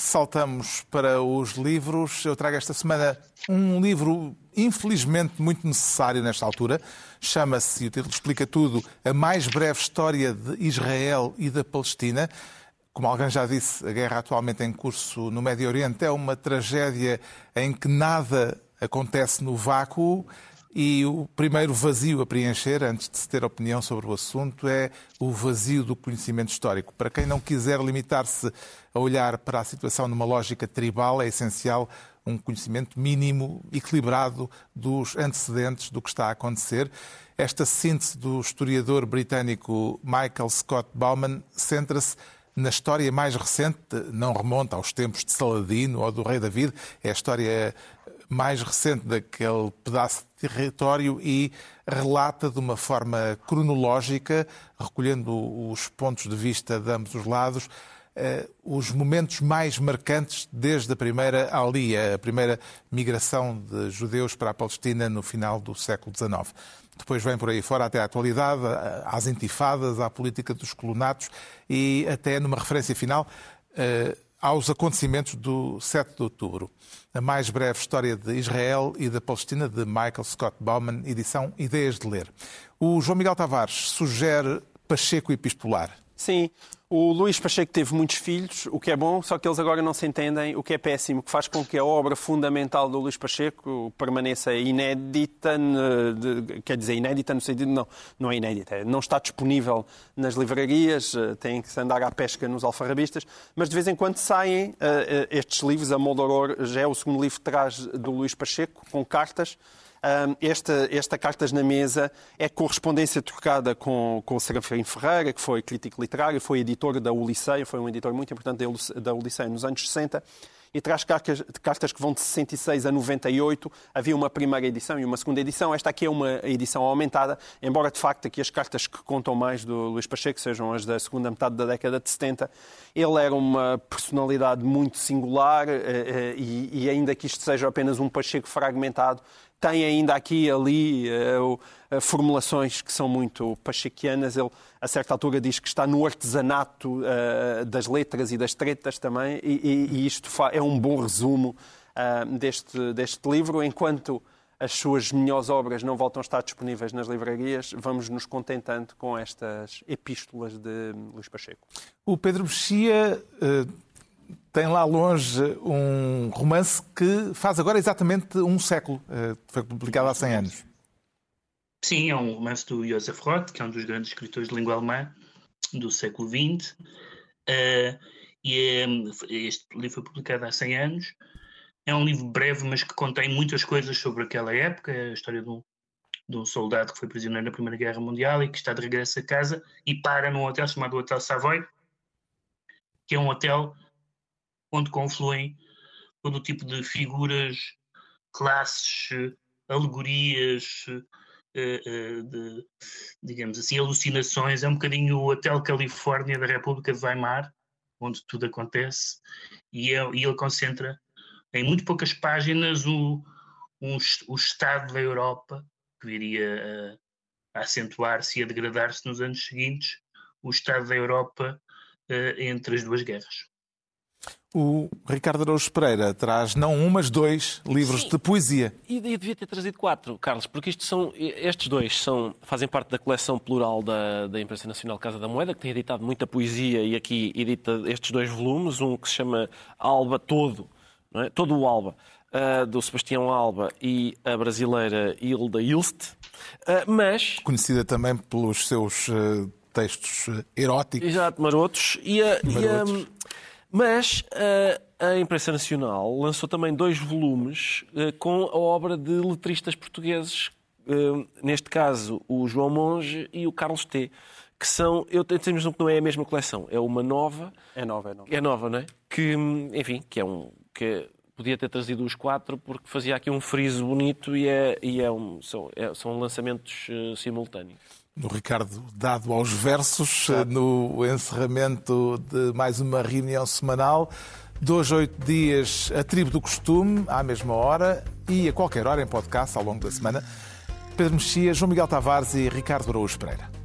saltamos para os livros. Eu trago esta semana um livro, infelizmente, muito necessário nesta altura. Chama-se, e o título explica tudo, A Mais Breve História de Israel e da Palestina. Como alguém já disse, a guerra atualmente em curso no Médio Oriente é uma tragédia em que nada acontece no vácuo. E o primeiro vazio a preencher, antes de se ter opinião sobre o assunto, é o vazio do conhecimento histórico. Para quem não quiser limitar-se a olhar para a situação numa lógica tribal, é essencial um conhecimento mínimo, equilibrado dos antecedentes do que está a acontecer. Esta síntese do historiador britânico Michael Scott Bauman centra-se na história mais recente, não remonta aos tempos de Saladino ou do rei David, é a história mais recente daquele pedaço de território e relata de uma forma cronológica, recolhendo os pontos de vista de ambos os lados, eh, os momentos mais marcantes desde a primeira alia, a primeira migração de judeus para a Palestina no final do século XIX. Depois vem por aí fora até à atualidade, às intifadas, à política dos colonatos e até numa referência final eh, aos acontecimentos do 7 de outubro. A mais breve história de Israel e da Palestina, de Michael Scott Bauman, edição Ideias de Ler. O João Miguel Tavares sugere Pacheco Epistolar. Sim, o Luís Pacheco teve muitos filhos, o que é bom, só que eles agora não se entendem, o que é péssimo, que faz com que a obra fundamental do Luís Pacheco permaneça inédita, quer dizer, inédita no sentido, não, não é inédita, não está disponível nas livrarias, eh, tem que se andar à pesca nos alfarrabistas, mas de vez em quando saem uh, estes livros, a Moldoror já é o segundo livro que traz do Luís Pacheco, com cartas, esta, esta Cartas na Mesa é correspondência trocada com, com o Serafim Ferreira, que foi crítico literário, foi editor da Ulisseia, foi um editor muito importante da Ulisseia nos anos 60 e traz cartas, cartas que vão de 66 a 98. Havia uma primeira edição e uma segunda edição. Esta aqui é uma edição aumentada, embora de facto aqui as cartas que contam mais do Luís Pacheco sejam as da segunda metade da década de 70. Ele era uma personalidade muito singular eh, eh, e, e ainda que isto seja apenas um Pacheco fragmentado, tem ainda aqui e ali uh, uh, formulações que são muito pachequianas. Ele, a certa altura, diz que está no artesanato uh, das letras e das tretas também, e, isto é um bom resumo deste, deste livro. Enquanto as suas melhores obras não voltam a estar disponíveis nas livrarias, vamos nos contentando com estas epístolas de Luís Pacheco. O Pedro Mexia tem lá longe um romance que faz agora exatamente um século. Eh, foi publicado há 100 anos. Sim, é um romance do Josef Roth, que é um dos grandes escritores de língua alemã do século XX. Uh, e é, este livro foi publicado há 100 anos. É um livro breve, mas que contém muitas coisas sobre aquela época. A história de um, de um soldado que foi prisioneiro na Primeira Guerra Mundial e que está de regresso a casa e para num hotel chamado Hotel Savoy, que é um hotel onde confluem todo o tipo de figuras, classes, alegorias, eh, eh, de, digamos assim, alucinações. É um bocadinho o Hotel Califórnia da República de Weimar, onde tudo acontece, e, é, e ele concentra em muito poucas páginas o, um, o estado da Europa, que viria a, a acentuar-se e a degradar-se nos anos seguintes, o estado da Europa uh, entre as duas guerras. O Ricardo Araújo Pereira traz não um, mas dois livros Sim. de poesia. E, e devia ter trazido quatro, Carlos, porque isto são, estes dois são, fazem parte da coleção plural da, da Imprensa Nacional Casa da Moeda, que tem editado muita poesia e aqui edita estes dois volumes, um que se chama Alba Todo, é? todo o Alba, uh, do Sebastião Alba e a brasileira Hilda Ilst, uh, mas... Conhecida também pelos seus uh, textos eróticos. Exato, marotos. E a, marotos. E a, mas uh, a imprensa nacional lançou também dois volumes uh, com a obra de letristas portugueses, uh, neste caso o João Monge e o Carlos T. Que são, eu tenho a que não é a mesma coleção, é uma nova. É nova, é nova. É nova, não é? Que, enfim, que é um. Que podia ter trazido os quatro porque fazia aqui um friso bonito e, é, e é um, são, é, são lançamentos simultâneos no Ricardo dado aos versos, no encerramento de mais uma reunião semanal. Dois, oito dias, a tribo do costume, à mesma hora e a qualquer hora em podcast ao longo da semana. Pedro Mexia, João Miguel Tavares e Ricardo Araújo Pereira.